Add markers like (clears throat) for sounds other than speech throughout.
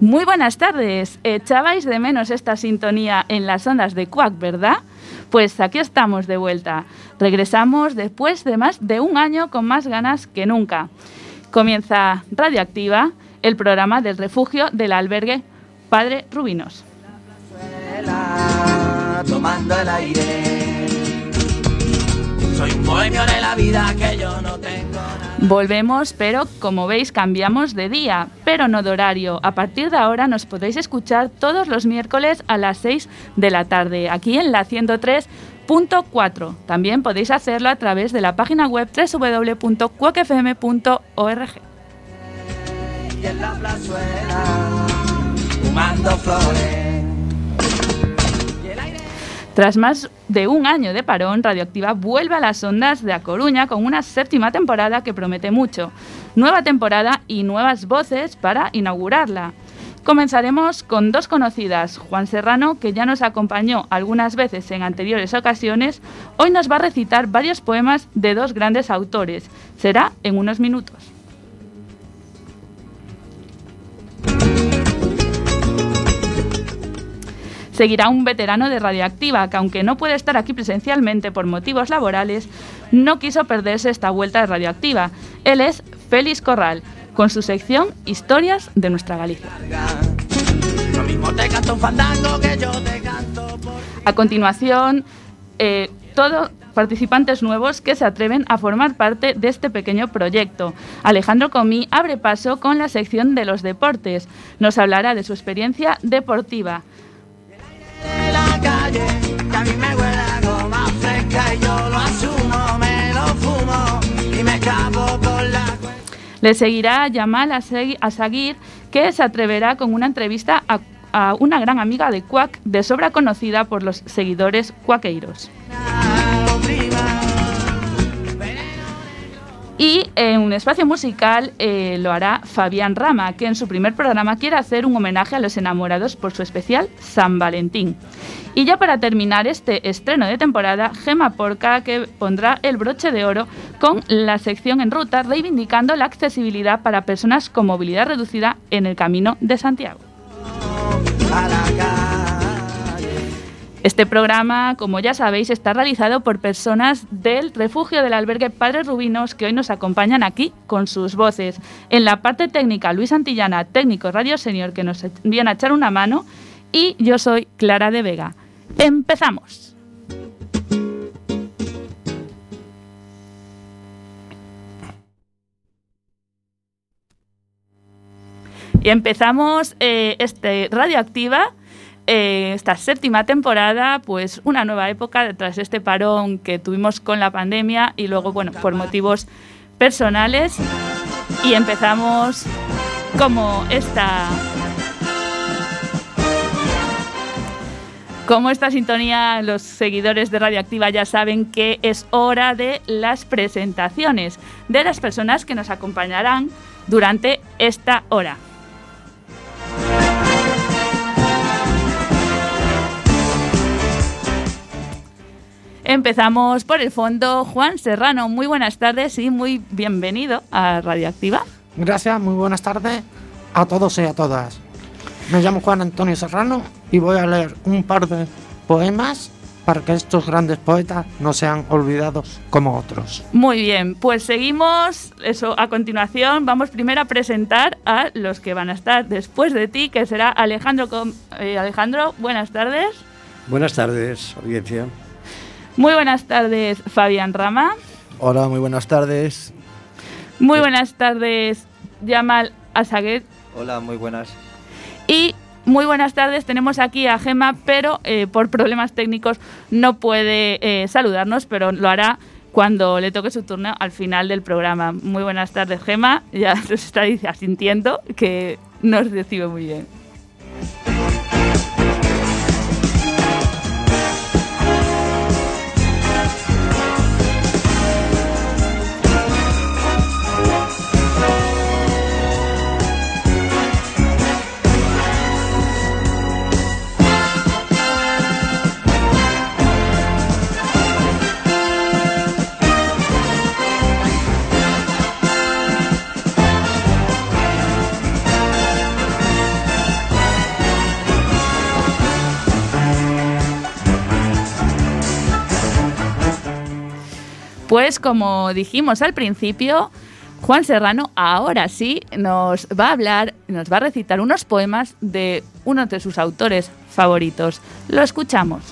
Muy buenas tardes. Echabais de menos esta sintonía en las ondas de Quack, ¿verdad? Pues aquí estamos de vuelta. Regresamos después de más de un año con más ganas que nunca. Comienza Radioactiva, el programa del refugio del albergue Padre Rubinos. Tomando el aire. Soy un bohemio de la vida que yo no tengo. Volvemos, pero como veis cambiamos de día, pero no de horario. A partir de ahora nos podréis escuchar todos los miércoles a las 6 de la tarde, aquí en la 103.4. También podéis hacerlo a través de la página web www.cuacfm.org. Flores. Tras más de un año de parón, Radioactiva vuelve a las ondas de A Coruña con una séptima temporada que promete mucho. Nueva temporada y nuevas voces para inaugurarla. Comenzaremos con dos conocidas, Juan Serrano, que ya nos acompañó algunas veces en anteriores ocasiones, hoy nos va a recitar varios poemas de dos grandes autores. Será en unos minutos. Seguirá un veterano de Radioactiva que aunque no puede estar aquí presencialmente por motivos laborales, no quiso perderse esta vuelta de Radioactiva. Él es Félix Corral, con su sección Historias de nuestra Galicia. A continuación, eh, todos participantes nuevos que se atreven a formar parte de este pequeño proyecto. Alejandro Comí abre paso con la sección de los deportes. Nos hablará de su experiencia deportiva. Calle, que a mí me huele a goma fresca y yo lo asumo, me lo fumo y me escapo por la cuenta. Le seguirá Yamal Asaguir, que se atreverá con una entrevista a, a una gran amiga de Quack, de sobra conocida por los seguidores cuaqueiros. Y en un espacio musical eh, lo hará Fabián Rama, que en su primer programa quiere hacer un homenaje a los enamorados por su especial San Valentín. Y ya para terminar este estreno de temporada, Gema Porca, que pondrá el broche de oro con la sección en ruta, reivindicando la accesibilidad para personas con movilidad reducida en el Camino de Santiago. Este programa, como ya sabéis, está realizado por personas del refugio del albergue Padres Rubinos que hoy nos acompañan aquí con sus voces. En la parte técnica, Luis Antillana, técnico Radio Senior, que nos viene a echar una mano. Y yo soy Clara de Vega. ¡Empezamos! Y empezamos eh, este Radioactiva, eh, esta séptima temporada, pues una nueva época tras este parón que tuvimos con la pandemia y luego, bueno, por motivos personales. Y empezamos como esta. Como esta sintonía, los seguidores de Radioactiva ya saben que es hora de las presentaciones de las personas que nos acompañarán durante esta hora. Empezamos por el fondo. Juan Serrano, muy buenas tardes y muy bienvenido a Radioactiva. Gracias, muy buenas tardes a todos y a todas. Me llamo Juan Antonio Serrano y voy a leer un par de poemas para que estos grandes poetas no sean olvidados como otros. Muy bien, pues seguimos. Eso a continuación vamos primero a presentar a los que van a estar después de ti, que será Alejandro. Com- eh, Alejandro, buenas tardes. Buenas tardes, audiencia. Muy buenas tardes, Fabián Rama. Hola, muy buenas tardes. Muy buenas tardes, Yamal Asaguet. Hola, muy buenas. Y muy buenas tardes, tenemos aquí a Gema, pero eh, por problemas técnicos no puede eh, saludarnos, pero lo hará cuando le toque su turno al final del programa. Muy buenas tardes, Gema. Ya (laughs) nos está asintiendo que nos recibe muy bien. Pues como dijimos al principio, Juan Serrano ahora sí nos va a hablar, nos va a recitar unos poemas de uno de sus autores favoritos. Lo escuchamos.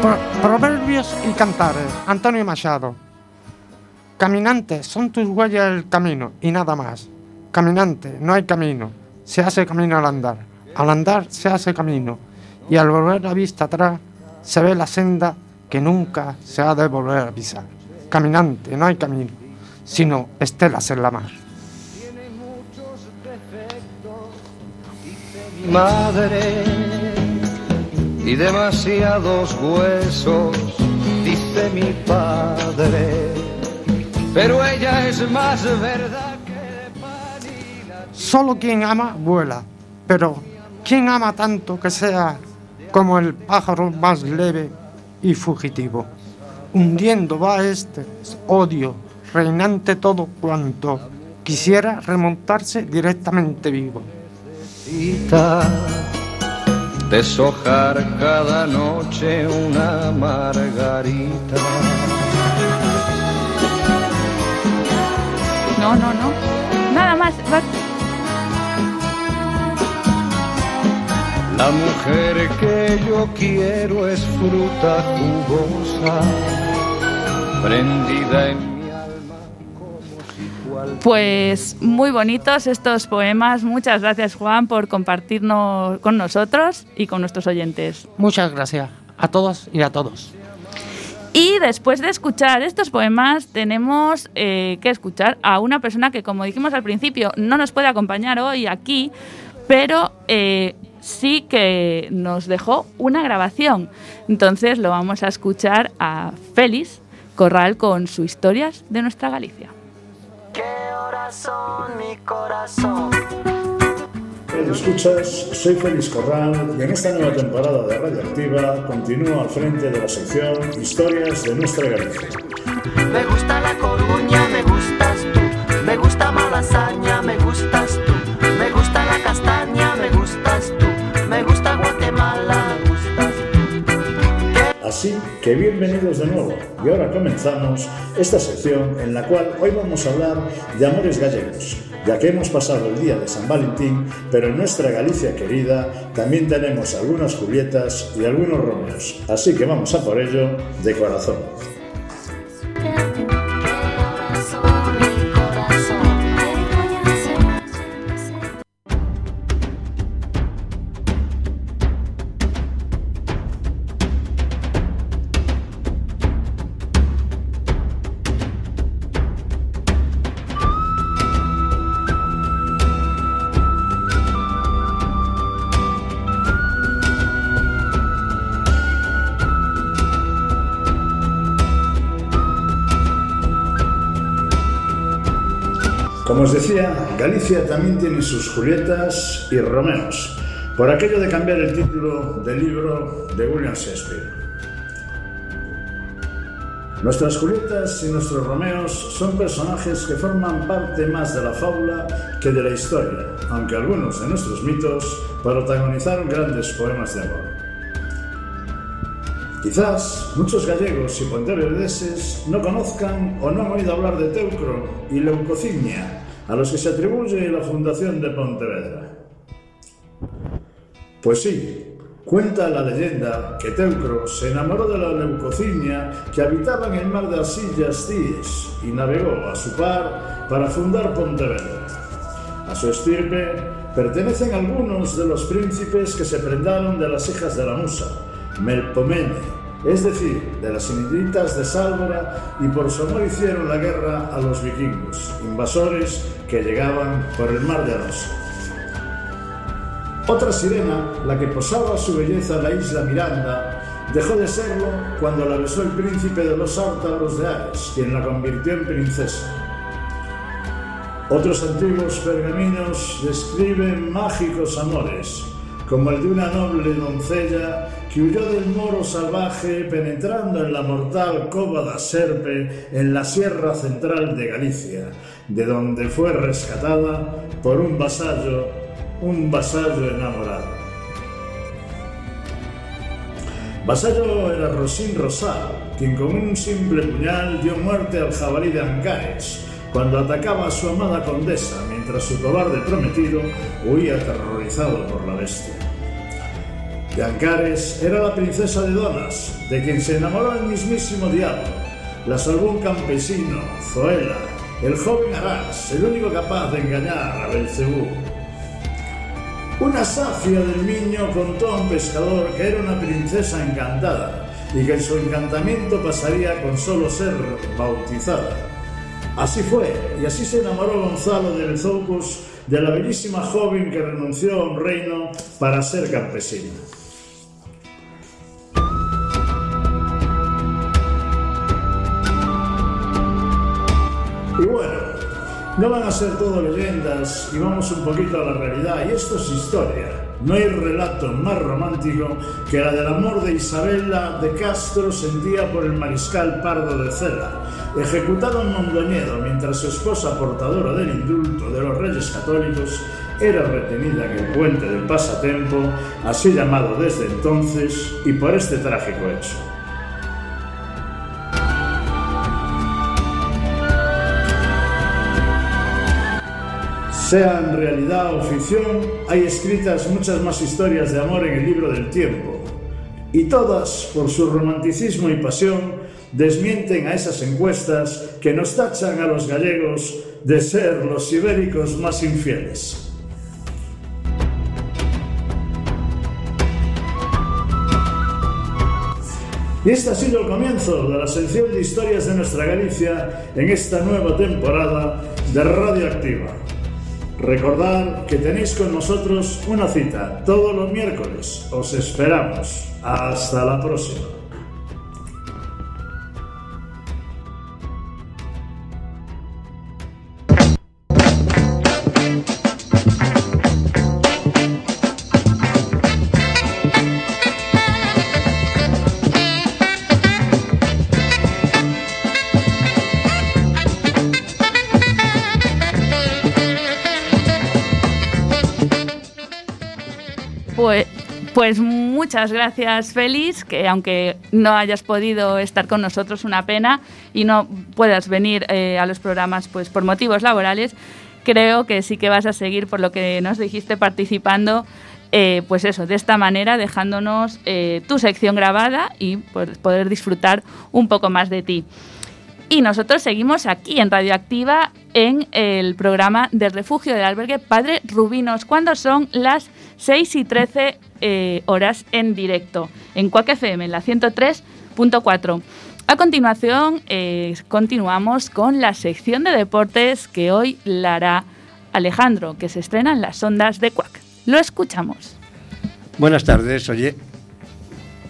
Pro- proverbios y cantares. Antonio Machado. Caminante, son tus huellas el camino y nada más. Caminante, no hay camino. Se hace camino al andar. Al andar se hace camino. Y al volver la vista atrás, se ve la senda que nunca se ha de volver a pisar. Caminante, no hay camino, sino estelas en la mar. mi madre y demasiados huesos, dice mi padre. Pero ella es más verdad que Solo quien ama vuela, pero quien ama tanto que sea como el pájaro más leve y fugitivo. Hundiendo va este odio, reinante todo cuanto quisiera remontarse directamente vivo. necesita deshojar cada noche una margarita. No, no, no. Nada más. va- La mujer que yo quiero es fruta jugosa, prendida en mi alma como si cual Pues muy bonitos estos poemas. Muchas gracias Juan por compartirnos con nosotros y con nuestros oyentes. Muchas gracias a todos y a todos. Y después de escuchar estos poemas, tenemos eh, que escuchar a una persona que, como dijimos al principio, no nos puede acompañar hoy aquí, pero eh, sí que nos dejó una grabación. Entonces lo vamos a escuchar a Félix Corral con su Historias de nuestra Galicia. ¿Qué horas son mi corazón? Escuchas, soy Félix Corral y en esta nueva temporada de Radioactiva continúo al frente de la sección Historias de nuestra Galicia. Me gusta la coruña, me gustas tú. Me gusta Malasaña, Así que bienvenidos de nuevo y ahora comenzamos esta sección en la cual hoy vamos a hablar de amores gallegos, ya que hemos pasado el día de San Valentín, pero en nuestra Galicia querida también tenemos algunas Julietas y algunos Romeos, así que vamos a por ello de corazón. Como os decía, Galicia también tiene sus Julietas y Romeos, por aquello de cambiar el título del libro de William Shakespeare. Nuestras Julietas y nuestros Romeos son personajes que forman parte más de la fábula que de la historia, aunque algunos de nuestros mitos protagonizaron grandes poemas de amor. Quizás muchos gallegos y pontevedreses no conozcan o no han oído hablar de Teucro y Leucocinia, a los que se atribuye la fundación de Pontevedra. Pues sí, cuenta la leyenda que Teucro se enamoró de la Leucocinia que habitaba en el mar de Asillas Cíes y navegó a su par para fundar Pontevedra. A su estirpe pertenecen algunos de los príncipes que se prendaron de las hijas de la musa, Melpomene, es decir, de las ineditas de Sálvora, y por su amor hicieron la guerra a los vikingos, invasores que llegaban por el mar de Arosa. Otra sirena, la que posaba su belleza en la isla Miranda, dejó de serlo cuando la besó el príncipe de los Ártaros de Ares, quien la convirtió en princesa. Otros antiguos pergaminos describen mágicos amores, como el de una noble doncella que huyó del moro salvaje penetrando en la mortal cova da Serpe en la sierra central de Galicia, de donde fue rescatada por un vasallo, un vasallo enamorado. Vasallo era Rosín Rosal, quien con un simple puñal dio muerte al jabalí de Ancares cuando atacaba a su amada condesa mientras su cobarde prometido huía aterrorizado por la bestia. De Ancares era la princesa de Donas, de quien se enamoró el mismísimo diablo. La salvó un campesino, Zoela, el joven Arás, el único capaz de engañar a Belcebú. Una safia del niño contó a un pescador que era una princesa encantada y que su encantamiento pasaría con solo ser bautizada. Así fue, y así se enamoró Gonzalo de Bezoucos de la bellísima joven que renunció a un reino para ser campesina. Y bueno, no van a ser todo leyendas y vamos un poquito a la realidad. Y esto es historia. No hay relato más romántico que la del amor de Isabela de Castro sentía por el mariscal Pardo de Cela, ejecutado en Mondoñedo mientras su esposa portadora del indulto de los reyes católicos era retenida en el puente del pasatempo, así llamado desde entonces, y por este trágico hecho. Sea en realidad o ficción, hay escritas muchas más historias de amor en el libro del tiempo, y todas, por su romanticismo y pasión, desmienten a esas encuestas que nos tachan a los gallegos de ser los ibéricos más infieles. Y este ha sido el comienzo de la sección de historias de nuestra Galicia en esta nueva temporada de Radioactiva. Recordad que tenéis con nosotros una cita todos los miércoles. Os esperamos. Hasta la próxima. Pues muchas gracias, Félix, que aunque no hayas podido estar con nosotros, una pena, y no puedas venir eh, a los programas pues, por motivos laborales, creo que sí que vas a seguir, por lo que nos dijiste, participando, eh, pues eso, de esta manera, dejándonos eh, tu sección grabada y pues, poder disfrutar un poco más de ti. Y nosotros seguimos aquí en Radioactiva en el programa del refugio del albergue Padre Rubinos, cuando son las 6 y 13 eh, horas en directo en Cuac FM, en la 103.4. A continuación, eh, continuamos con la sección de deportes que hoy la hará Alejandro, que se estrena en las ondas de Cuac. Lo escuchamos. Buenas tardes, oye.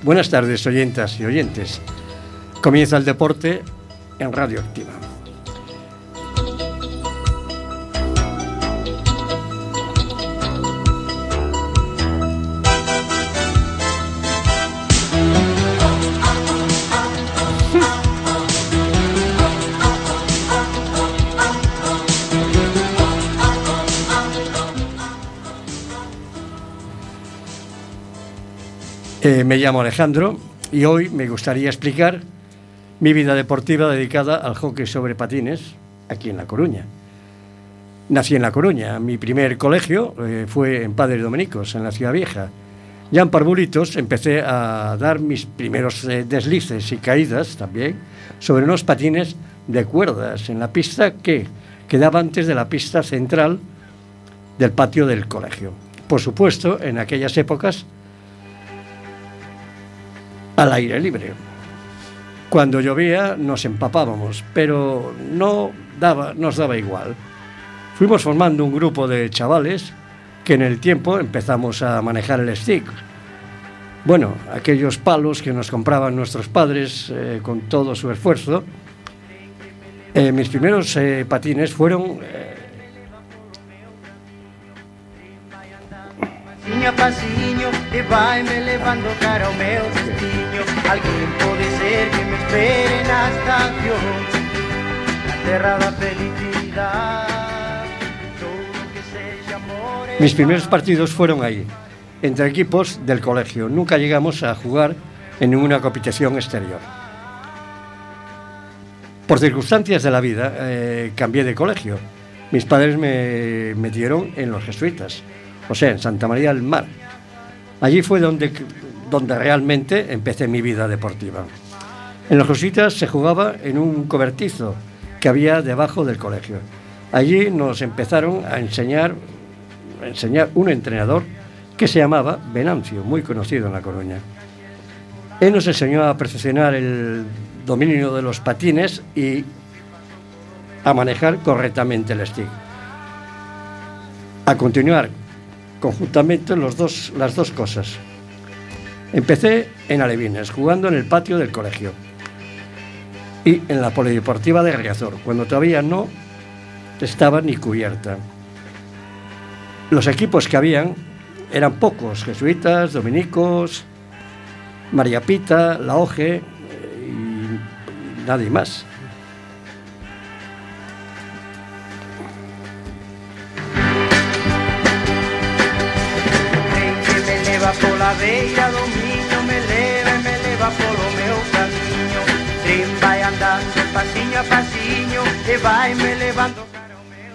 Buenas tardes, oyentas y oyentes. Comienza el deporte en Radioactiva. Eh, me llamo Alejandro y hoy me gustaría explicar mi vida deportiva dedicada al hockey sobre patines aquí en La Coruña. Nací en La Coruña. Mi primer colegio eh, fue en Padre Dominicos, en la Ciudad Vieja. Ya en Parvulitos empecé a dar mis primeros eh, deslices y caídas también sobre unos patines de cuerdas en la pista que quedaba antes de la pista central del patio del colegio. Por supuesto, en aquellas épocas al aire libre. Cuando llovía nos empapábamos, pero no daba, nos daba igual. Fuimos formando un grupo de chavales que en el tiempo empezamos a manejar el stick. Bueno, aquellos palos que nos compraban nuestros padres eh, con todo su esfuerzo. Eh, mis primeros eh, patines fueron eh, a pasiño E vai me levando cara meu destino Alguén pode ser que me espere na estación Na terra da Todo que amor Mis primeros partidos fueron ahí, entre equipos del colegio. Nunca llegamos a jugar en ninguna competición exterior. Por circunstancias de la vida, eh, cambié de colegio. Mis padres me metieron en los jesuitas, o sea, en Santa María del Mar. Allí fue donde, donde realmente empecé mi vida deportiva. En los jesuitas se jugaba en un cobertizo que había debajo del colegio. Allí nos empezaron a enseñar, a enseñar un entrenador que se llamaba Venancio, muy conocido en La Coruña. Él nos enseñó a perfeccionar el dominio de los patines y a manejar correctamente el stick. A continuar conjuntamente las dos cosas. Empecé en Alevines, jugando en el patio del colegio y en la polideportiva de Riazor, cuando todavía no estaba ni cubierta. Los equipos que habían eran pocos, jesuitas, dominicos, María Pita, La Oje eh, y nadie más. A do miño me leva e me leva polo meu camiño. Tren vai andando pasiño a pasiño e vai me levando cara ao meu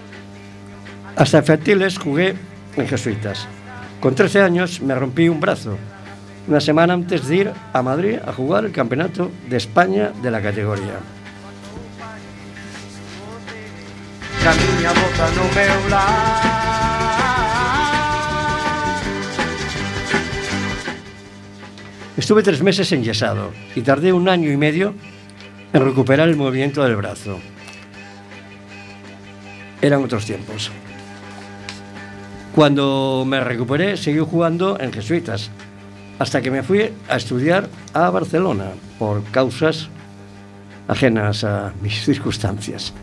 destino. As jugué en jesuitas. Con 13 años me rompí un brazo. Una semana antes de ir a Madrid a jugar el Campeonato de España de la categoría. Camiña, bota no meu lar Estuve tres meses enyesado y tardé un año y medio en recuperar el movimiento del brazo. Eran otros tiempos. Cuando me recuperé, seguí jugando en jesuitas, hasta que me fui a estudiar a Barcelona por causas ajenas a mis circunstancias.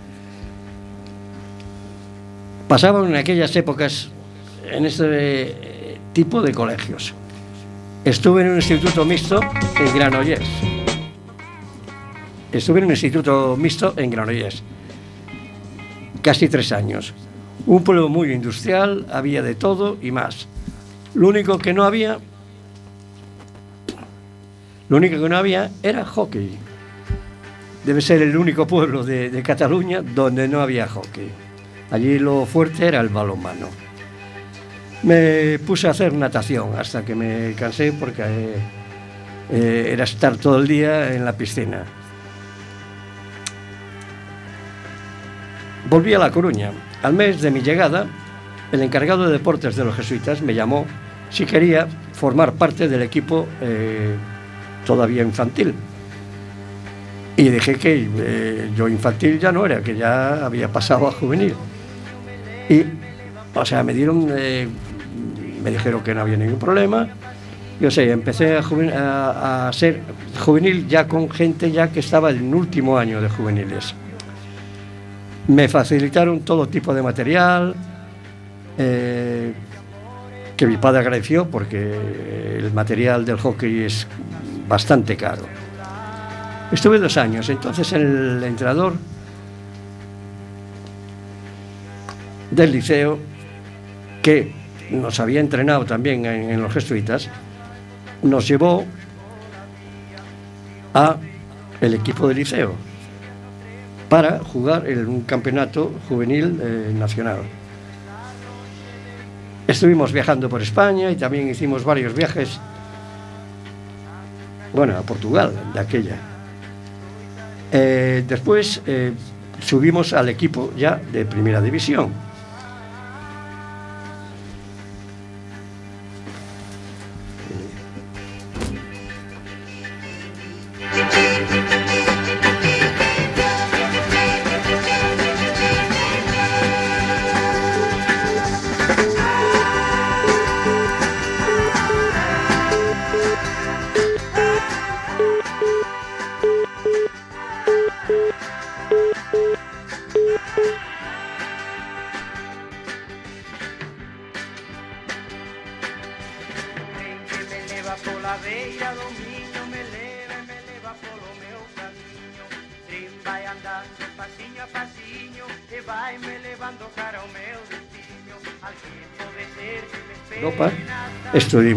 Pasaban en aquellas épocas en este tipo de colegios. Estuve en un instituto mixto en Granollers. Estuve en un instituto mixto en Granollers. Casi tres años. Un pueblo muy industrial, había de todo y más. Lo único que no había, lo único que no había era hockey. Debe ser el único pueblo de, de Cataluña donde no había hockey. Allí lo fuerte era el balonmano. Me puse a hacer natación hasta que me cansé porque eh, eh, era estar todo el día en la piscina. Volví a La Coruña. Al mes de mi llegada, el encargado de deportes de los jesuitas me llamó si quería formar parte del equipo eh, todavía infantil. Y dije que yo infantil ya no era, que ya había pasado a juvenil. Y, o sea, me dieron, me dijeron que no había ningún problema. Yo sé, empecé a, ser juvenil ya con gente ya que estaba en último año de juveniles. Me facilitaron todo tipo de material, eh, que mi padre agradeció porque el material del hockey es bastante caro. Estuve dos años, entonces el entrenador del liceo, que nos había entrenado también en, los jesuitas, nos llevó a el equipo del liceo para jugar en un campeonato juvenil eh, nacional. Estuvimos viajando por España y también hicimos varios viajes, bueno, a Portugal, de aquella. Eh, después eh, subimos al equipo ya de primera división.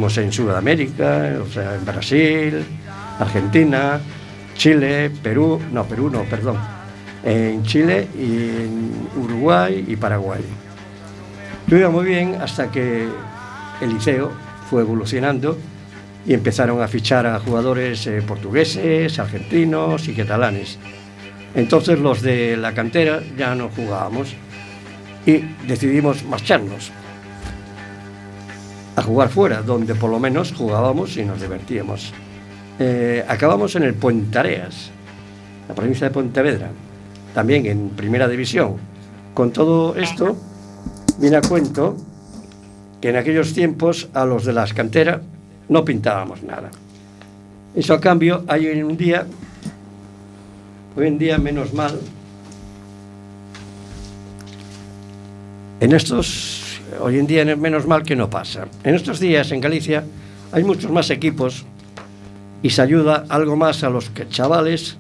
Estuvimos en Sudamérica, o sea, en Brasil, Argentina, Chile, Perú, no, Perú no, perdón, en Chile y en Uruguay y Paraguay. Lo iba muy bien hasta que el liceo fue evolucionando y empezaron a fichar a jugadores eh, portugueses, argentinos y catalanes. Entonces los de la cantera ya no jugábamos y decidimos marcharnos jugar fuera, donde por lo menos jugábamos y nos divertíamos. Eh, acabamos en el Puentareas, la provincia de Pontevedra, también en primera división. Con todo esto, viene a cuento que en aquellos tiempos a los de las canteras no pintábamos nada. Eso a cambio, hay en día, hoy en día menos mal, en estos, hoy en día menos mal que no pasa. En estos días en Galicia hay muchos más equipos y se ayuda algo más a los que- chavales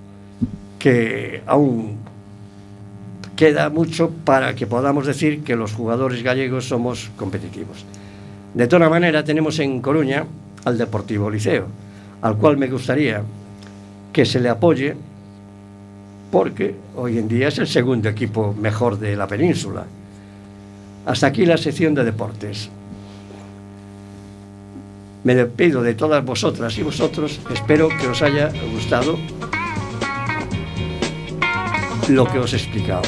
que aún queda mucho para que podamos decir que los jugadores gallegos somos competitivos. De toda manera, tenemos en Coruña al Deportivo Liceo, al cual me gustaría que se le apoye porque hoy en día es el segundo equipo mejor de la península. Hasta aquí la sección de deportes. Me despido de todas vosotras y vosotros. Espero que os haya gustado lo que os he explicado.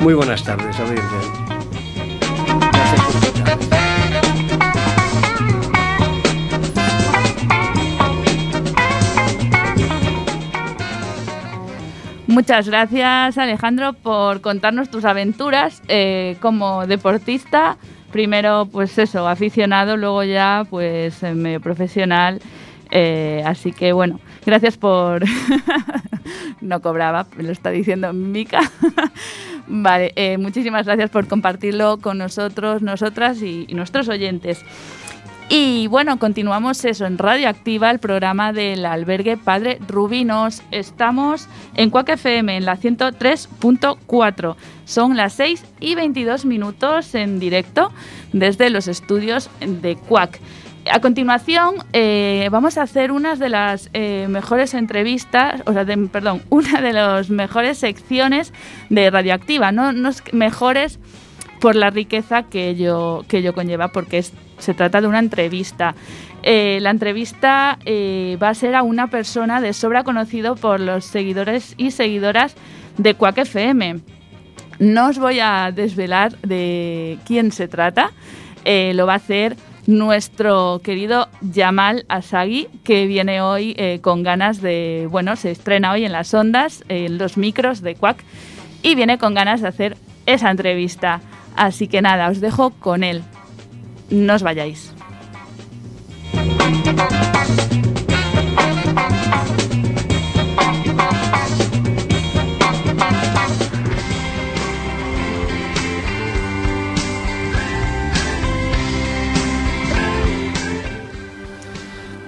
Muy buenas tardes, audiencia. Gracias por escuchar. Muchas gracias Alejandro por contarnos tus aventuras eh, como deportista. Primero, pues eso, aficionado, luego ya, pues eh, medio profesional. Eh, así que bueno, gracias por... (laughs) no cobraba, lo está diciendo Mica. (laughs) vale, muchísimas gracias por compartirlo con nosotros, nosotras y nuestros oyentes. Y bueno, continuamos eso en Radio Activa, el programa del albergue Padre Rubinos. Estamos en Cuac FM, en la 103.4. Son las 6 y 22 minutos en directo desde los estudios de Cuac. A continuación, eh, vamos a hacer una de las eh, mejores entrevistas, o sea, perdón, (laughs) una de las mejores secciones de Radioactiva. No, no mejores por la riqueza que ello, que ello conlleva, porque es- se trata de una entrevista. Eh, la entrevista eh, va a ser a una persona de sobra conocido por los seguidores y seguidoras de Quack FM. No os voy a desvelar de quién se trata, eh, lo va a hacer nuestro querido Yamal Asagi, que viene hoy con ganas de, bueno, se estrena hoy en las ondas, en los micros de Quack, y viene con ganas de hacer esa entrevista. Así que nada, os dejo con él. No os vayáis.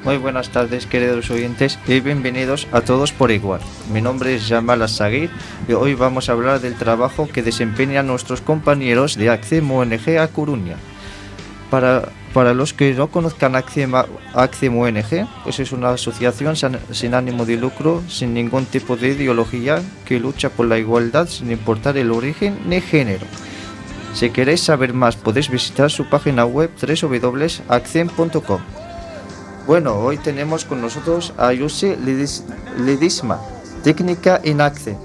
Muy buenas tardes queridos oyentes y bienvenidos a todos por igual. Mi nombre es Jamal Asagir y hoy vamos a hablar del trabajo que desempeñan nuestros compañeros de ACCEM ONG a Coruña. Para, para los que no conozcan ACCEM, ONG, pues es una asociación sin ánimo de lucro, sin ningún tipo de ideología, que lucha por la igualdad sin importar el origen ni género. Si queréis saber más podéis visitar su página web www.accem.com. Bueno, hoy tenemos con nosotros a Lidis- Lidisma, técnica en ACCE.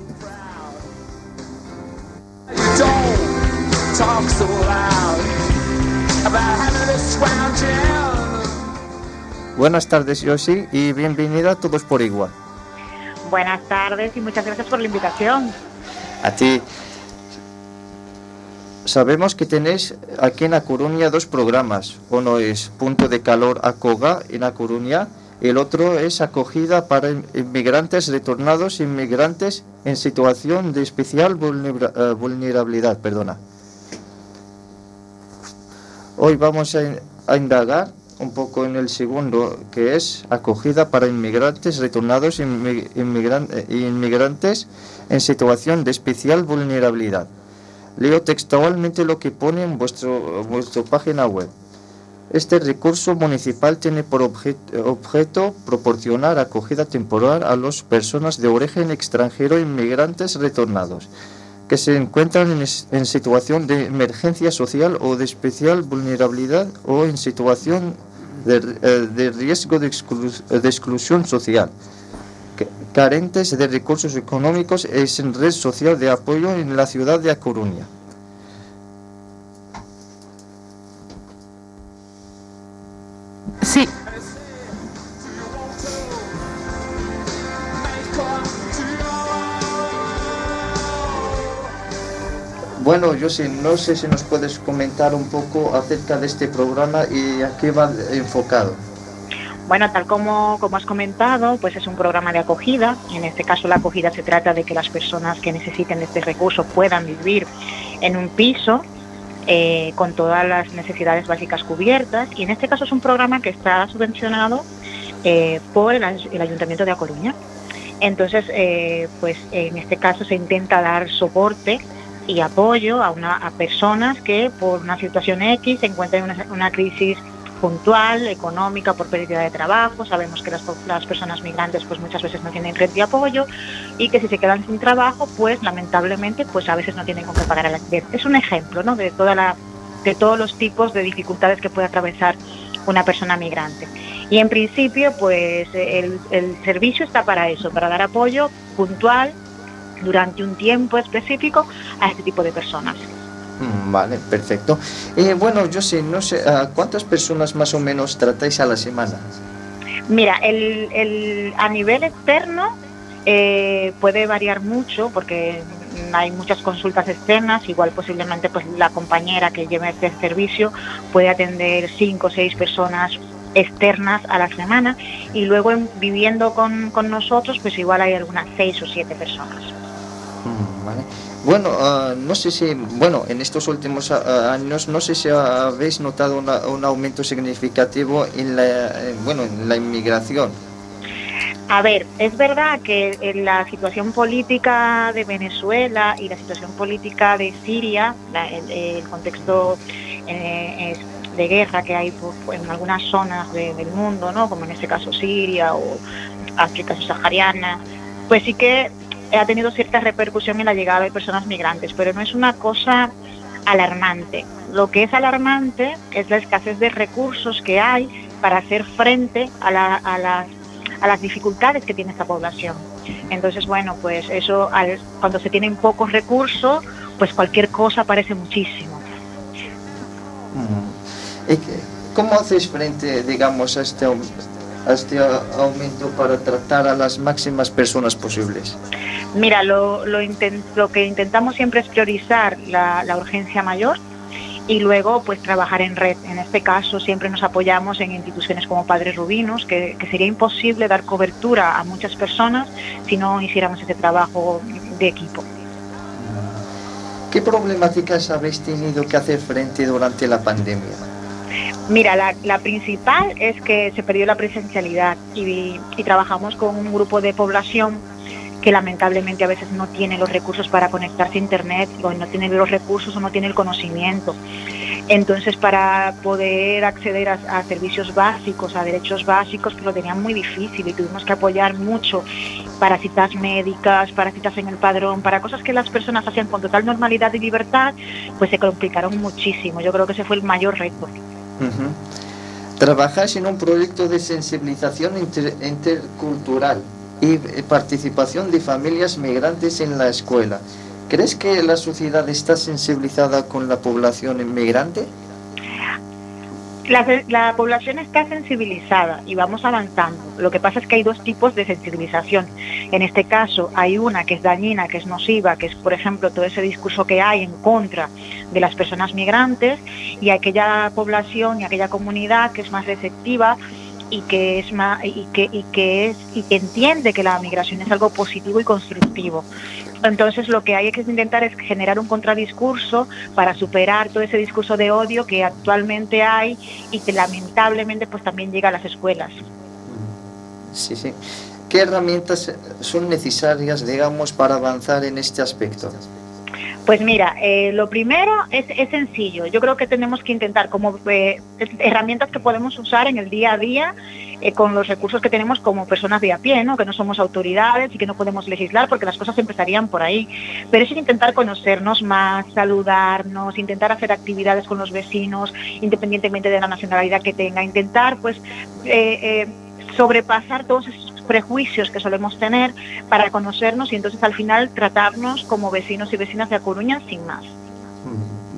Buenas tardes, Yoshi, y bienvenida a Todos por Igual. Buenas tardes y muchas gracias por la invitación. A ti. Sabemos que tenéis aquí en A Coruña dos programas. Uno es Punto de Calor Acoga en A Coruña. El otro es Acogida para in- inmigrantes retornados, inmigrantes en situación de especial eh, vulnerabilidad. Perdona. Hoy vamos a, in- a indagar un poco en el segundo, que es acogida para inmigrantes retornados e inmi- inmigran- inmigrantes en situación de especial vulnerabilidad. Leo textualmente lo que pone en vuestro, vuestra página web. Este recurso municipal tiene por obje- objeto proporcionar acogida temporal a las personas de origen extranjero inmigrantes retornados que se encuentran en, situación de emergencia social o de especial vulnerabilidad o en situación de, eh, riesgo de, exclu- de exclusión social, carentes de recursos económicos e sin red social de apoyo en la ciudad de A Coruña. Sí, Bueno, yo sí, no sé si nos puedes comentar un poco acerca de este programa y a qué va enfocado. Bueno, tal como, como has comentado, pues es un programa de acogida. En este caso, la acogida se trata de que las personas que necesiten este recurso puedan vivir en un piso eh, con todas las necesidades básicas cubiertas. Y en este caso es un programa que está subvencionado eh, por el Ayuntamiento de A Coruña. Entonces, eh, pues en este caso se intenta dar soporte y apoyo a, una, a personas que por una situación X se encuentran en una, una crisis puntual, económica, por pérdida de trabajo. Sabemos que las, personas migrantes pues muchas veces no tienen red de apoyo y que si se quedan sin trabajo, pues lamentablemente pues a veces no tienen con qué pagar el alquiler. Es un ejemplo ¿no? de, toda la, de todos los tipos de dificultades que puede atravesar una persona migrante. Y en principio, pues el servicio está para eso, para dar apoyo puntual durante un tiempo específico a este tipo de personas. Mm, Vale, perfecto. Eh, bueno, yo sé, no sé, ¿a ¿cuántas personas más o menos tratáis a la semana? Mira, el, el- a nivel externo eh, puede variar mucho porque hay muchas consultas externas, igual posiblemente pues la compañera que lleve este servicio puede atender cinco o seis personas externas a la semana y luego en- viviendo con, con nosotros pues igual hay algunas seis o siete personas. Mm, Vale. Bueno, ah, no sé si, bueno, en estos últimos ah, años, no sé si habéis notado una- un aumento significativo en la, bueno, en la inmigración. A ver, es verdad que en la situación política de Venezuela y la situación política de Siria, la- el, el contexto eh, de guerra que hay por- en algunas zonas de- del mundo, ¿no? como en este caso Siria o África subsahariana, pues sí que ha tenido cierta repercusión en la llegada de personas migrantes, pero no es una cosa alarmante. Lo que es alarmante es la escasez de recursos que hay para hacer frente a, la- a las, a las dificultades que tiene esta población. Entonces, bueno, pues eso, al- cuando se tienen pocos recursos, pues cualquier cosa parece muchísimo. Mm. ¿Y qué- ¿Cómo hacéis frente, digamos, a este, a este aumento para tratar a las máximas personas posibles? Mira, lo, lo, inten- lo que intentamos siempre es priorizar la, la urgencia mayor y luego pues trabajar en red. En este caso siempre nos apoyamos en instituciones como Padres Rubinos, que, que sería imposible dar cobertura a muchas personas si no hiciéramos ese trabajo de equipo. ¿Qué problemáticas habéis tenido que hacer frente durante la pandemia? Mira, la, la principal es que se perdió la presencialidad y, y trabajamos con un grupo de población que lamentablemente a veces no tiene los recursos para conectarse a Internet o no tiene los recursos o no tiene el conocimiento. Entonces, para poder acceder a, servicios básicos, a derechos básicos, pues lo tenían muy difícil y tuvimos que apoyar mucho para citas médicas, para citas en el padrón, para cosas que las personas hacían con total normalidad y libertad, pues se complicaron muchísimo. Yo creo que ese fue el mayor reto. Trabajáis en un proyecto de sensibilización inter- intercultural y participación de familias migrantes en la escuela. ¿Crees que la sociedad está sensibilizada con la población inmigrante? La, la población está sensibilizada y vamos avanzando. Lo que pasa es que hay dos tipos de sensibilización. En este caso hay una que es dañina, que es nociva, que es, por ejemplo, todo ese discurso que hay en contra de las personas migrantes y aquella población y aquella comunidad que es más receptiva y que es más y que, y que es y que entiende que la migración es algo positivo y constructivo. Entonces lo que hay que intentar es generar un contradiscurso para superar todo ese discurso de odio que actualmente hay y que lamentablemente pues también llega a las escuelas. Sí, sí. ¿Qué herramientas son necesarias, digamos, para avanzar en este aspecto? Pues mira, eh, lo primero es, sencillo. Yo creo que tenemos que intentar como eh, herramientas que podemos usar en el día a día eh, con los recursos que tenemos como personas de a pie, ¿no? que no somos autoridades y que no podemos legislar porque las cosas empezarían por ahí. Pero es intentar conocernos más, saludarnos, intentar hacer actividades con los vecinos, independientemente de la nacionalidad que tenga, intentar pues sobrepasar todos esos prejuicios que solemos tener para conocernos y entonces al final tratarnos como vecinos y vecinas de A Coruña sin más.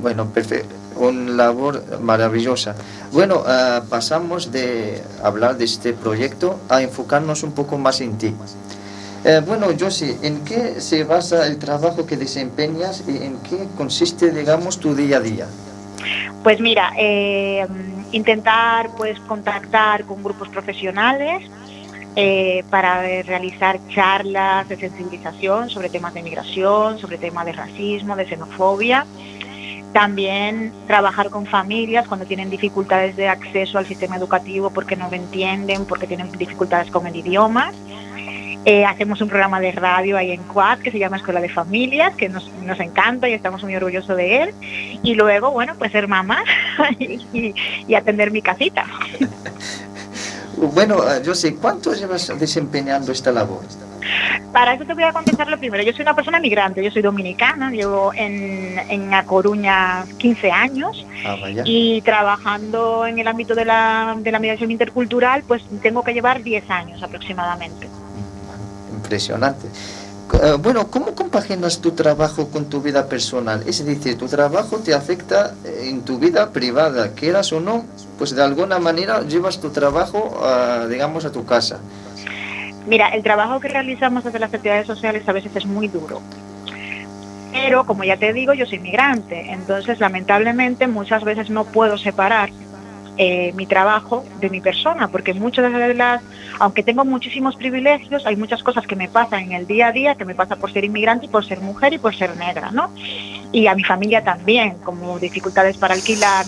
Bueno, perfecto. Una labor maravillosa. Bueno, ah, pasamos de hablar de este proyecto a enfocarnos un poco más en ti. Eh, bueno, Josie, ¿en qué se basa el trabajo que desempeñas y en qué consiste, digamos, tu día a día? Pues mira, eh, intentar pues contactar con grupos profesionales eh, para realizar charlas de sensibilización sobre temas de migración, sobre temas de racismo, de xenofobia. También trabajar con familias cuando tienen dificultades de acceso al sistema educativo porque no lo entienden, porque tienen dificultades con el idioma. Eh, hacemos un programa de radio ahí en Cuad que se llama Escuela de Familias, que nos, nos encanta y estamos muy orgullosos de él. Y luego, bueno, pues ser mamá (laughs) y, y- y atender mi casita. Bueno, ah, Josie, ¿cuánto llevas desempeñando esta labor? Para eso te voy a contestar lo primero. Yo soy una persona migrante, yo soy dominicana, llevo en, en A Coruña 15 años Ah, y trabajando en el ámbito de la, de la migración intercultural, pues tengo que llevar 10 años aproximadamente. Impresionante. Eh, bueno, ¿cómo compaginas tu trabajo con tu vida personal? Es decir, tu trabajo te afecta eh, en tu vida privada, quieras o no, pues de alguna manera llevas tu trabajo, a, digamos, a tu casa. Mira, el trabajo que realizamos desde las actividades sociales a veces es muy duro. Pero, como ya te digo, yo soy migrante, entonces lamentablemente muchas veces no puedo separar eh, mi trabajo de mi persona, porque muchas de las, aunque tengo muchísimos privilegios, hay muchas cosas que me pasan en el día a día, que me pasa por ser inmigrante y por ser mujer y por ser negra, ¿no? Y a mi familia también, como dificultades para alquilar,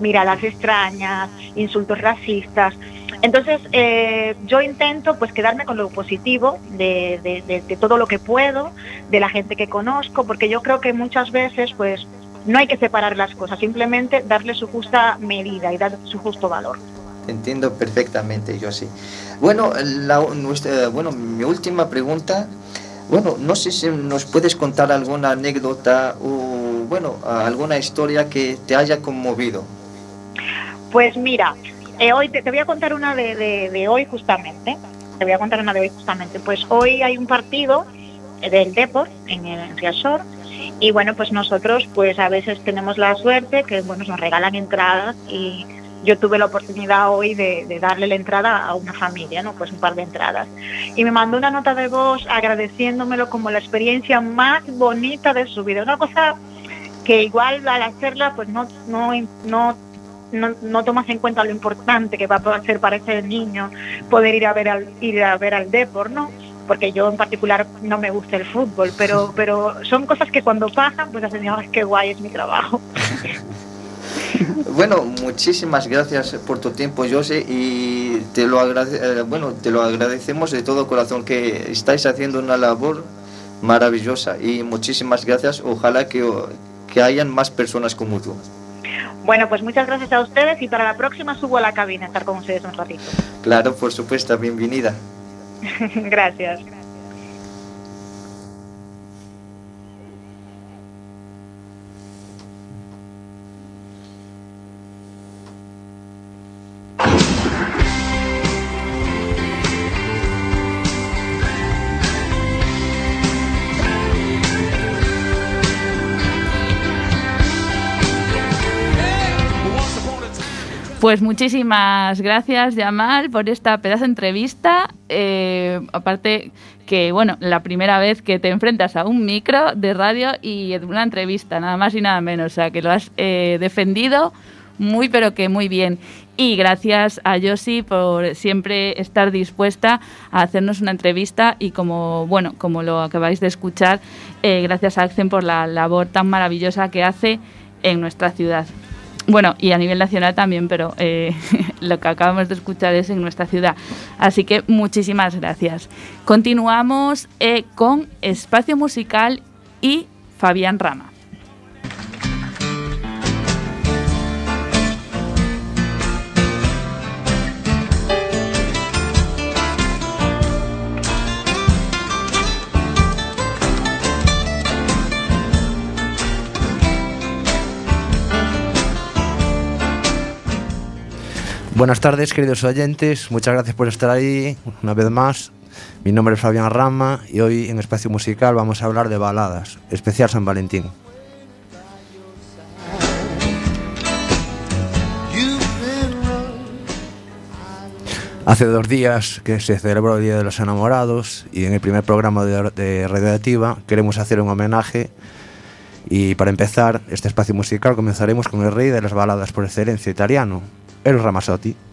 miradas extrañas, insultos racistas. Entonces, eh, yo intento pues quedarme con lo positivo de, de- de- de todo lo que puedo, de la gente que conozco, porque yo creo que muchas veces pues no hay que separar las cosas, simplemente darle su justa medida y dar su justo valor. Entiendo perfectamente, yo sí. Bueno, la, nuestra, bueno, mi última pregunta, bueno, no sé si nos puedes contar alguna anécdota o, bueno, alguna historia que te haya conmovido. Pues mira, eh, hoy te, te voy a contar una de, de- de hoy justamente. Te voy a contar una de hoy justamente. Pues hoy hay un partido eh, del Deport en, el- Riazor y bueno, pues nosotros pues a veces tenemos la suerte que bueno, nos regalan entradas y yo tuve la oportunidad hoy de, darle la entrada a una familia, ¿no? Pues un par de entradas. Y me mandó una nota de voz agradeciéndomelo como la experiencia más bonita de su vida. Una cosa que igual al hacerla pues no, no, no no, no tomas en cuenta lo importante que va a ser para ese niño poder ir a ver al ir a ver al Depor, ¿no? Porque yo en particular no me gusta el fútbol, pero (laughs) pero son cosas que cuando pasan, pues hacen, "Ay, qué guay es mi trabajo. (laughs) Bueno, muchísimas gracias por tu tiempo, José, y te lo, agrade- eh, bueno, te lo agradecemos de todo corazón que estáis haciendo una labor maravillosa y muchísimas gracias. Ojalá que, que hayan más personas como tú. Bueno, pues muchas gracias a ustedes y para la próxima subo a la cabina a estar con ustedes un ratito. Claro, por supuesto, bienvenida. (laughs) gracias. Pues muchísimas gracias, Yamal, por esta pedazo de entrevista. Eh, aparte que, bueno, la primera vez que te enfrentas a un micro de radio y una entrevista, nada más y nada menos. O sea, que lo has eh, defendido muy, pero que muy bien. Y gracias a Yosi por siempre estar dispuesta a hacernos una entrevista y como, bueno, como lo acabáis de escuchar, eh, gracias a Accent por la labor tan maravillosa que hace en nuestra ciudad. Bueno, y a nivel nacional también, pero eh, (laughs) lo que acabamos de escuchar es en nuestra ciudad. Así que muchísimas gracias. Continuamos eh, con espacio musical y Fabián Rama. Buenas tardes, queridos oyentes. Muchas gracias por estar ahí una vez más. Mi nombre es Fabián Rama y hoy en Espacio Musical vamos a hablar de baladas, especial San Valentín. Hace dos días que se celebró el Día de los Enamorados y en el primer programa de, de Radioactiva queremos hacer un homenaje y para empezar este espacio musical comenzaremos con el rey de las baladas por excelencia italiano, Eros Ramazzotti.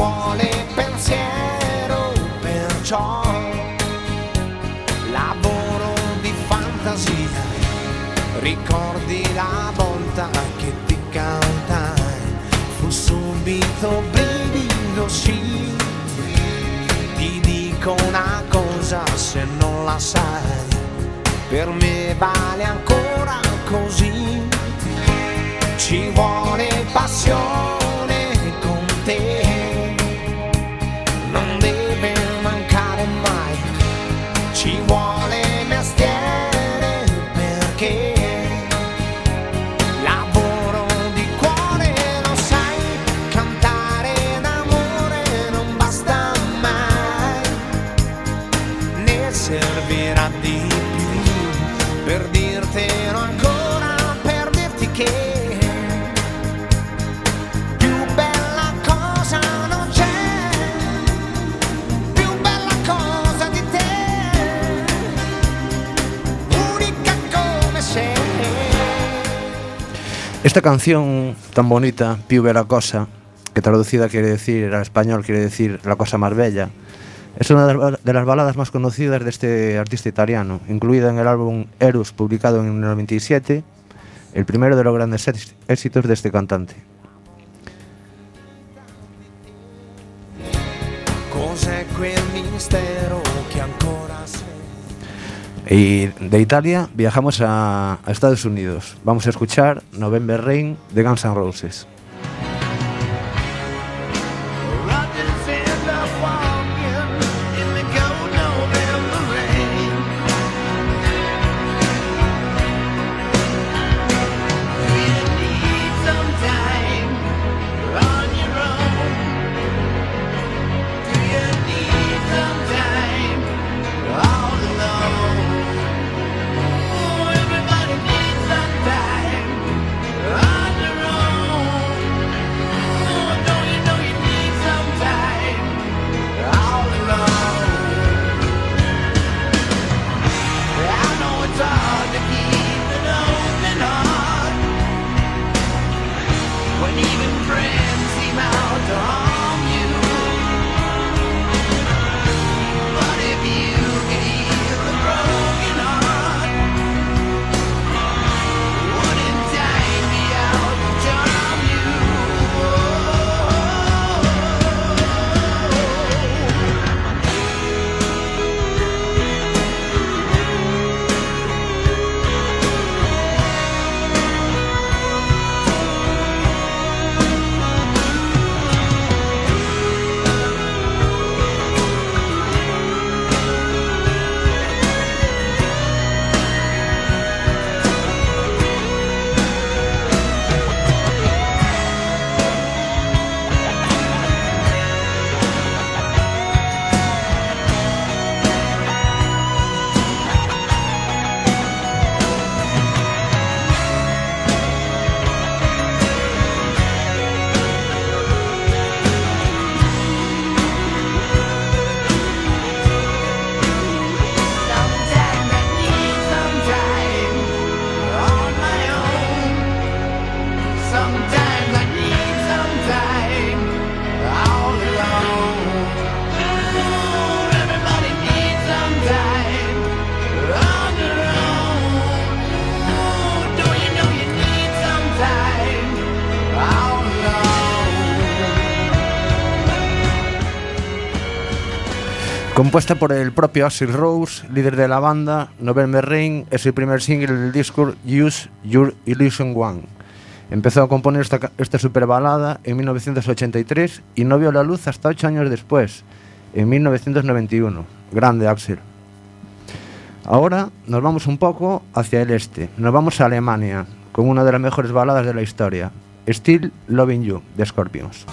Vuole pensiero, perciò lavoro di fantasia. Ricordi la volta che ti cantai, fu subito brivido sì. Ti dico una cosa se non la sai, per me vale ancora così. Ci vuole passione con te, Esta canción tan bonita, Più Bella cosa, que traducida quiere decir al español, quiere decir la cosa más bella, es una de las baladas más conocidas de este artista italiano, incluida en el álbum Eros, publicado en el 97, el primero de los grandes éxitos de este cantante. Cos'è quel mistero Y de Italia viajamos a, a Estados Unidos. Vamos a escuchar November Rain de Guns N' Roses. Compuesta por el propio Axl Rose, líder de la banda, November Rain es el primer single del disco Use Your Illusion One. Empezó a componer esta, esta super balada en 1983 y no vio la luz hasta ocho años después, en 1991. Grande Axel. Ahora nos vamos un poco hacia el este, nos vamos a Alemania, con una de las mejores baladas de la historia, Still Loving You, de Scorpions.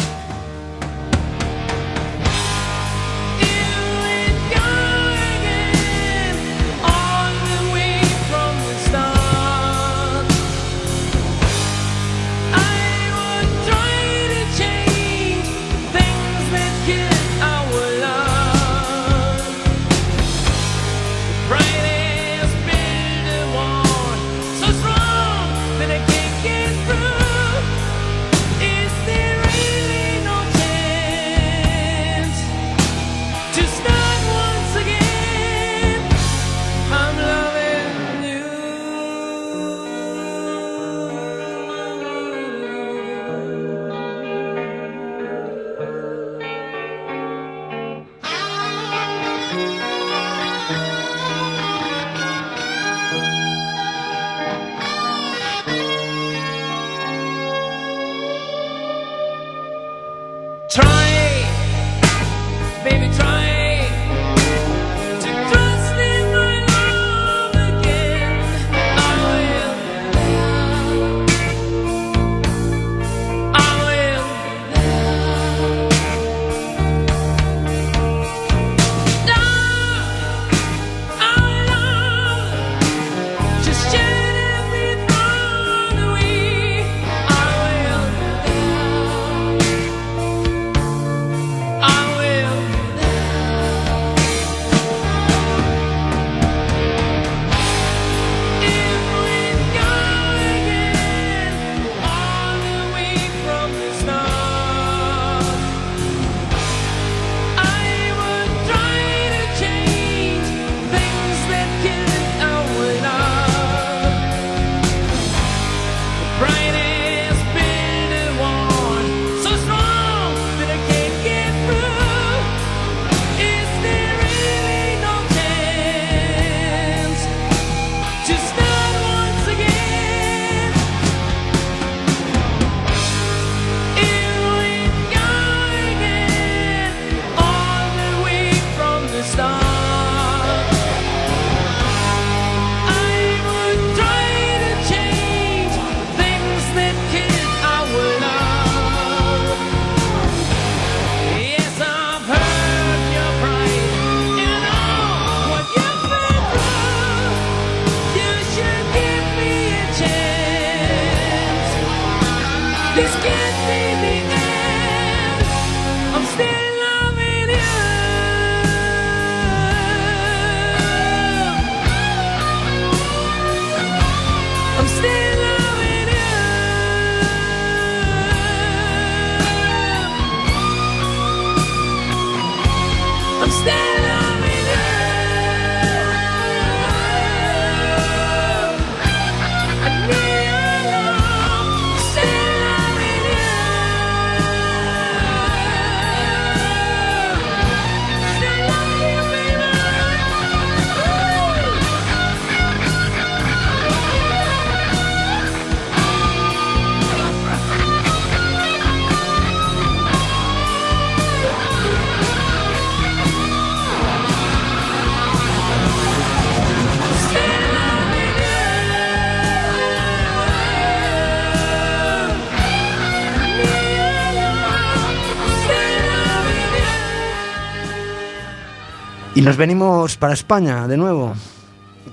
Nos venimos para España de nuevo.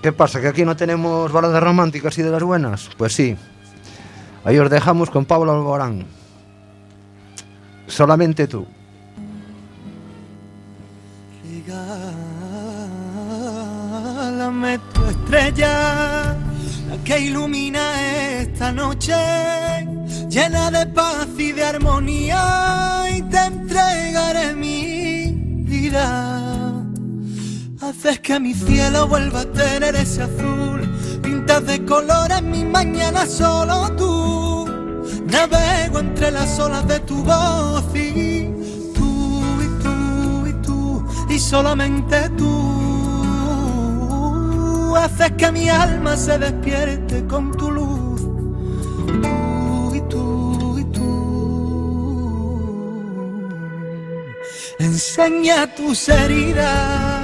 ¿Qué pasa? ¿Que aquí no tenemos baladas románticas y de las buenas? Pues sí. Ahí os dejamos con Pablo Alborán. Solamente tú. Regálame tu estrella, la que ilumina esta noche, llena de paz y de armonía, y te entregaré mi vida. Haces que mi cielo vuelva a tener ese azul, pintas de colores mi mañana solo tú. Navego entre las olas de tu voz y tú y tú y tú y solamente tú haces que mi alma se despierte con tu luz. Tú y tú y tú. Enseña tus heridas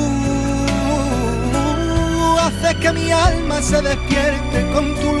que mi alma se despierte con tu.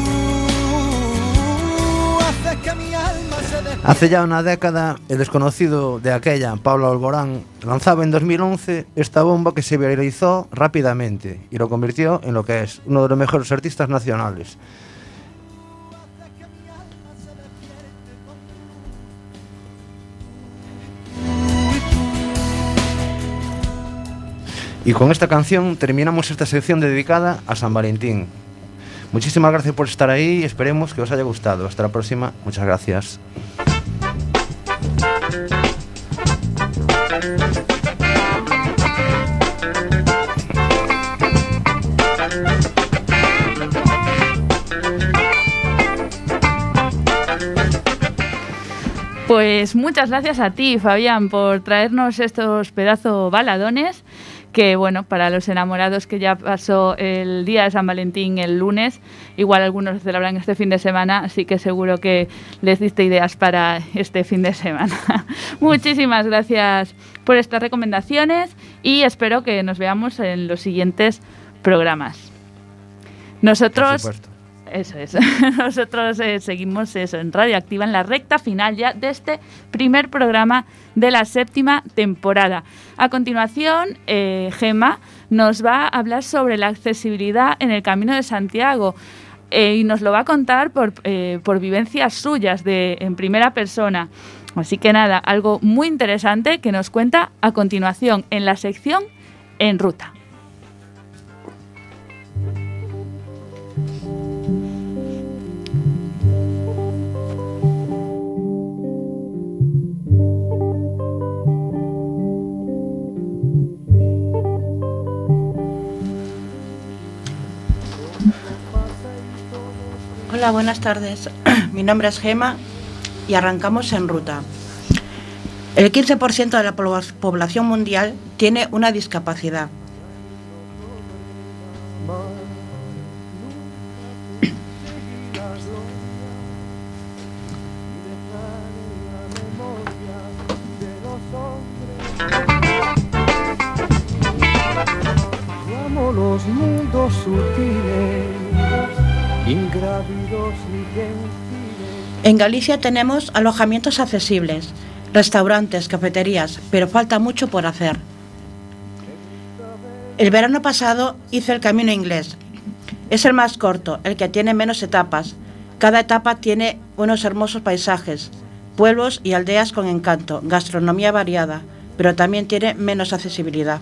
Hace ya una década, el desconocido de aquella, Pablo Alborán, lanzaba en 2011 esta bomba que se viralizó rápidamente y lo convirtió en lo que es uno de los mejores artistas nacionales. Y con esta canción terminamos esta sección dedicada a San Valentín. Muchísimas gracias por estar ahí y esperemos que os haya gustado. Hasta la próxima. Muchas gracias. Pues muchas gracias a ti, Fabián, por traernos estos pedazos baladones. Que bueno, para los enamorados que ya pasó el día de San Valentín el lunes, igual algunos lo celebran este fin de semana, así que seguro que les diste ideas para este fin de semana. (laughs) Muchísimas gracias por estas recomendaciones y espero que nos veamos en los siguientes programas. Nosotros. Eso es. (laughs) Nosotros eh, seguimos eso en Radioactiva en la recta final ya de este primer programa de la séptima temporada. A continuación, eh, Gema nos va a hablar sobre la accesibilidad en el Camino de Santiago. eh, y nos lo va a contar por, eh, por vivencias suyas de, en primera persona. Así que nada, algo muy interesante que nos cuenta a continuación en la sección En Ruta. Buenas tardes. (clears throat) Mi nombre es Gema y arrancamos en ruta. El 15% de la pobla- población mundial tiene una discapacidad. Galicia tenemos alojamientos accesibles, restaurantes, cafeterías, pero falta mucho por hacer. El verano pasado hice el camino inglés. Es el más corto, el que tiene menos etapas, Cada etapa tiene unos hermosos paisajes, pueblos y aldeas con encanto, gastronomía variada, pero también tiene menos accesibilidad.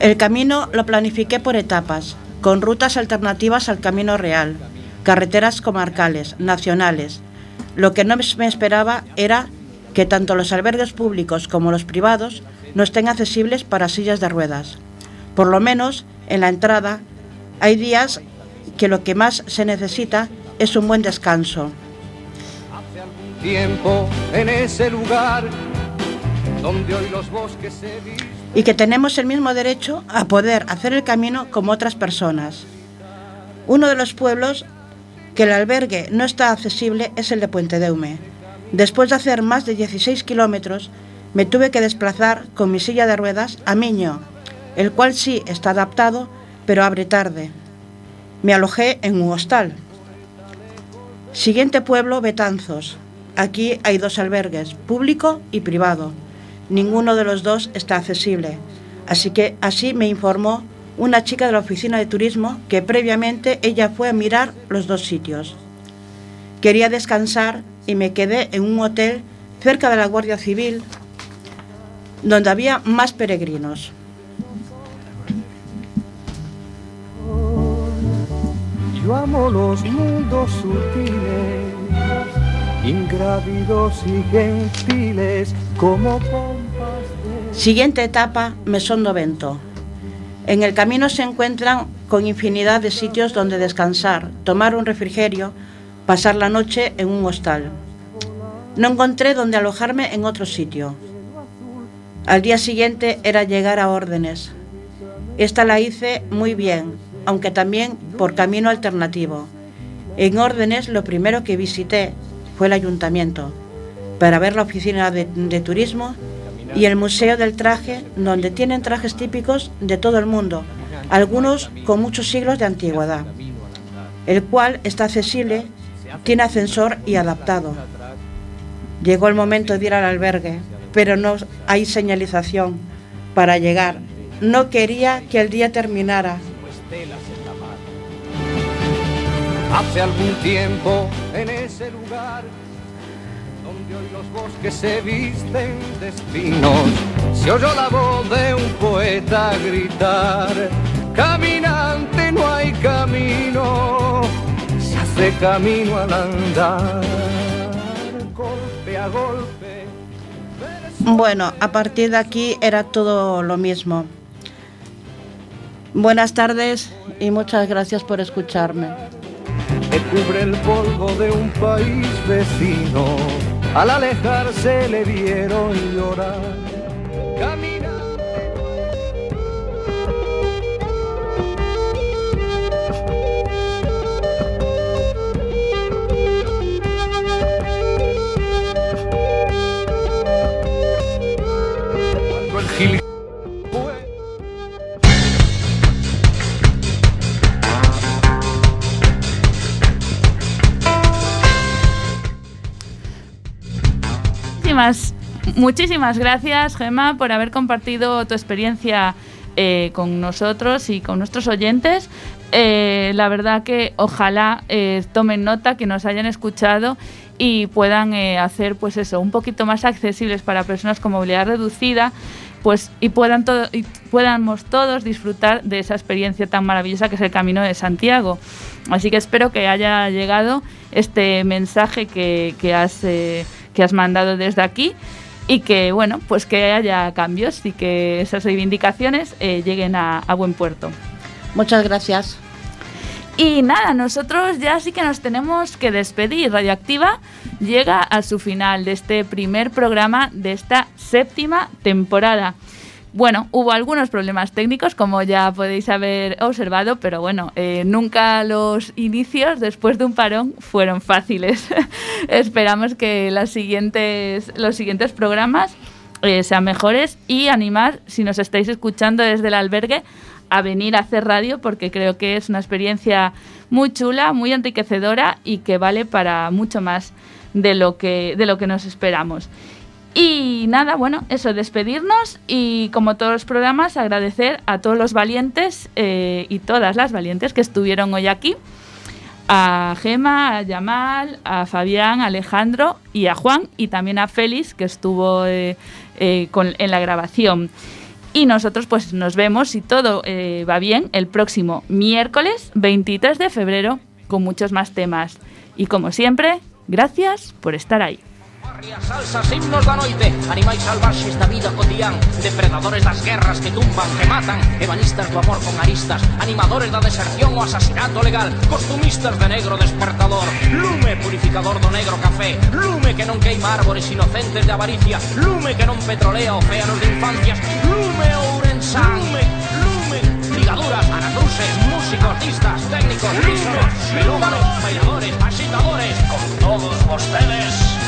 El camino lo planifiqué por etapas, con rutas alternativas al camino real, carreteras comarcales, nacionales. Lo que no me esperaba era que tanto los albergues públicos como los privados no estén accesibles para sillas de ruedas. Por lo menos en la entrada hay días que lo que más se necesita es un buen descanso. Tiempo en ese lugar y que tenemos el mismo derecho a poder hacer el camino como otras personas. Uno de los pueblos que el albergue no está accesible es el de Puente Deume. Después de hacer más de 16 kilómetros, me tuve que desplazar con mi silla de ruedas a Miño, el cual sí está adaptado, pero abre tarde. Me alojé en un hostal. Siguiente pueblo, Betanzos. Aquí hay dos albergues, público y privado. Ninguno de los dos está accesible. Así que así me informó una chica de la oficina de turismo que previamente ella fue a mirar los dos sitios. Quería descansar y me quedé en un hotel cerca de la Guardia Civil donde había más peregrinos. Yo amo los mundos sutiles, ingrávidos y gentiles, como pompas de... Siguiente etapa, Mesón do Vento. En el camino se encuentran con infinidad de sitios donde descansar, tomar un refrigerio, pasar la noche en un hostal. No encontré donde alojarme en otro sitio. Al día siguiente era llegar a órdenes. Esta la hice muy bien, aunque también por camino alternativo. En órdenes lo primero que visité fue el ayuntamiento para ver la oficina de, de turismo y el Museo del Traje, donde tienen trajes típicos de todo el mundo, algunos con muchos siglos de antigüedad, el cual está accesible, tiene ascensor y adaptado. Llegó el momento de ir al albergue, pero no hay señalización para llegar. No quería que el día terminara. Hace algún tiempo en ese lugar donde hoy los bosques se visten de espinos, se oyó la voz de un poeta gritar, caminante no hay camino, se hace camino al andar, golpe a golpe. Bueno, a partir de aquí era todo lo mismo. Buenas tardes y muchas gracias por escucharme. Que cubre el polvo de un país vecino. Al alejarse le vieron llorar. Muchísimas, gracias, Gemma, por haber compartido tu experiencia eh, con nosotros y con nuestros oyentes. Eh, la verdad que ojalá eh, tomen nota, que nos hayan escuchado y puedan hacer pues eso un poquito más accesibles para personas con movilidad reducida pues y puedan todo y podamos todos disfrutar de esa experiencia tan maravillosa que es el Camino de Santiago. Así que espero que haya llegado este mensaje que, que has, que has mandado desde aquí y que bueno pues que haya cambios y que esas reivindicaciones eh, lleguen a, a buen puerto. Muchas gracias. Y nada, nosotros ya sí que nos tenemos que despedir. Radioactiva llega a su final de este primer programa de esta séptima temporada. Bueno, hubo algunos problemas técnicos, como ya podéis haber observado, pero bueno, eh, nunca los inicios después de un parón fueron fáciles. (laughs) Esperamos que los siguientes programas eh, sean mejores y animar, si nos estáis escuchando desde el albergue, a venir a hacer radio porque creo que es una experiencia muy chula, muy enriquecedora y que vale para mucho más de lo que, de lo que nos esperamos. Y nada, bueno, eso, despedirnos y como todos los programas, agradecer a todos los valientes eh, y todas las valientes que estuvieron hoy aquí. A Gema, a Yamal, a Fabián, a Alejandro y a Juan y también a Félix que estuvo eh, eh, en la grabación. Y nosotros pues nos vemos, si todo va bien, el próximo miércoles 23 de febrero con muchos más temas. Y como siempre, gracias por estar ahí. Barrias, salsas, himnos da noite. Animais salvaxes da vida cotián Depredadores das guerras que tumban, que matan. Ebanistas do amor con aristas. Animadores da deserción o asasinato legal. Costumistas de negro despertador. Lume purificador do negro café. Lume que non queima árbores inocentes de avaricia. Lume que non petrolea océanos de infancias. Lume ourensán Lume, lume. Ligaduras, anacruces, músicos, artistas, técnicos, listos Melúmanos, bailadores, agitadores. Con todos vostedes.